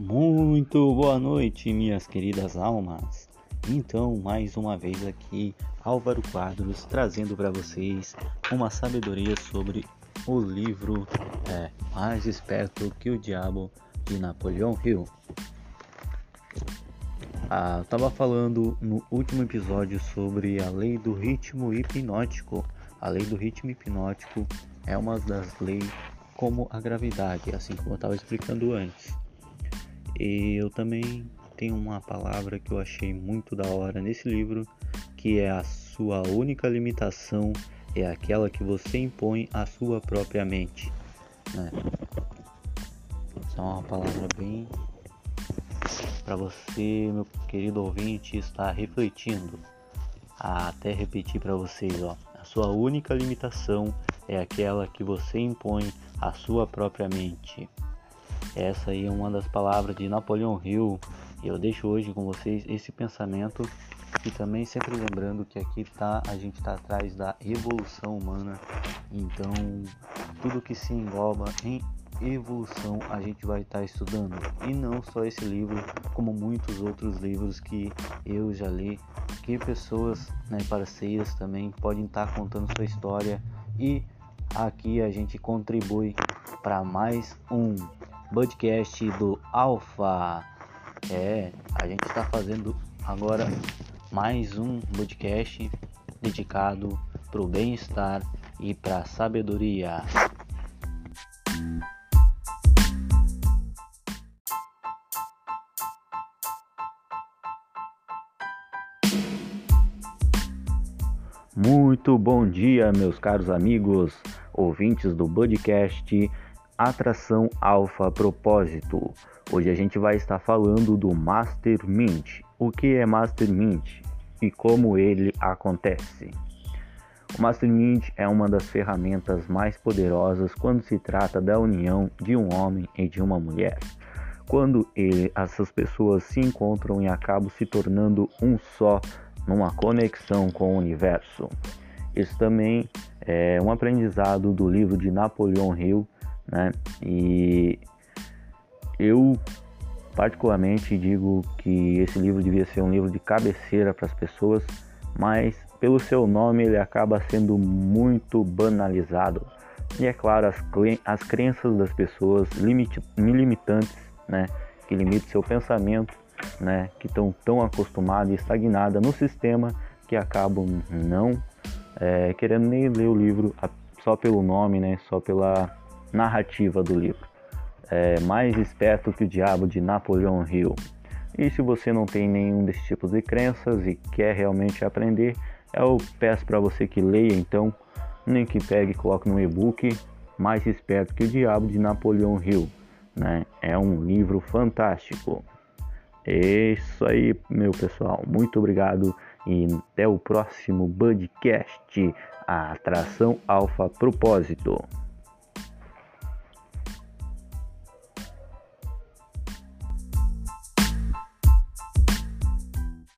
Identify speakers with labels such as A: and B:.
A: Muito boa noite, minhas queridas almas. Então, mais uma vez aqui, Álvaro Quadros trazendo para vocês uma sabedoria sobre o livro é, Mais Esperto que o Diabo de Napoleão Hill. Ah, tava falando no último episódio sobre a lei do ritmo hipnótico. A lei do ritmo hipnótico é uma das leis como a gravidade, assim como eu estava explicando antes. E eu também tenho uma palavra que eu achei muito da hora nesse livro, que é a sua única limitação é aquela que você impõe à sua própria mente. Né? Essa é uma palavra bem para você, meu querido ouvinte, estar refletindo. Até repetir para vocês, ó. A sua única limitação é aquela que você impõe à sua própria mente. Essa aí é uma das palavras de Napoleão Hill. Eu deixo hoje com vocês esse pensamento e também sempre lembrando que aqui tá a gente está atrás da evolução humana. Então tudo que se engloba em evolução a gente vai estar tá estudando. E não só esse livro, como muitos outros livros que eu já li, que pessoas, né, parceiras também podem estar tá contando sua história. E aqui a gente contribui para mais um podcast do Alfa. É, a gente está fazendo agora mais um podcast dedicado para o bem-estar e para a sabedoria. Muito bom dia, meus caros amigos, ouvintes do podcast Atração Alfa Propósito. Hoje a gente vai estar falando do Master Mint. O que é Master Mint e como ele acontece? O Master Mint é uma das ferramentas mais poderosas quando se trata da união de um homem e de uma mulher. Quando ele, essas pessoas se encontram e acabam se tornando um só numa conexão com o universo. Isso também é um aprendizado do livro de Napoleão Hill né? E eu particularmente digo que esse livro devia ser um livro de cabeceira para as pessoas, mas pelo seu nome ele acaba sendo muito banalizado. E é claro, as, as crenças das pessoas limit, limitantes, né, que limitam seu pensamento, né, que estão tão acostumadas e estagnadas no sistema que acabam não é, querendo nem ler o livro só pelo nome, né, só pela narrativa do livro. É mais esperto que o diabo de Napoleão Hill. E se você não tem nenhum desses tipos de crenças e quer realmente aprender, eu peço para você que leia então, nem que pegue e coloque no e-book Mais Esperto que o Diabo de Napoleão Hill. Né? É um livro fantástico. É isso aí, meu pessoal. Muito obrigado e até o próximo podcast. A atração alfa propósito.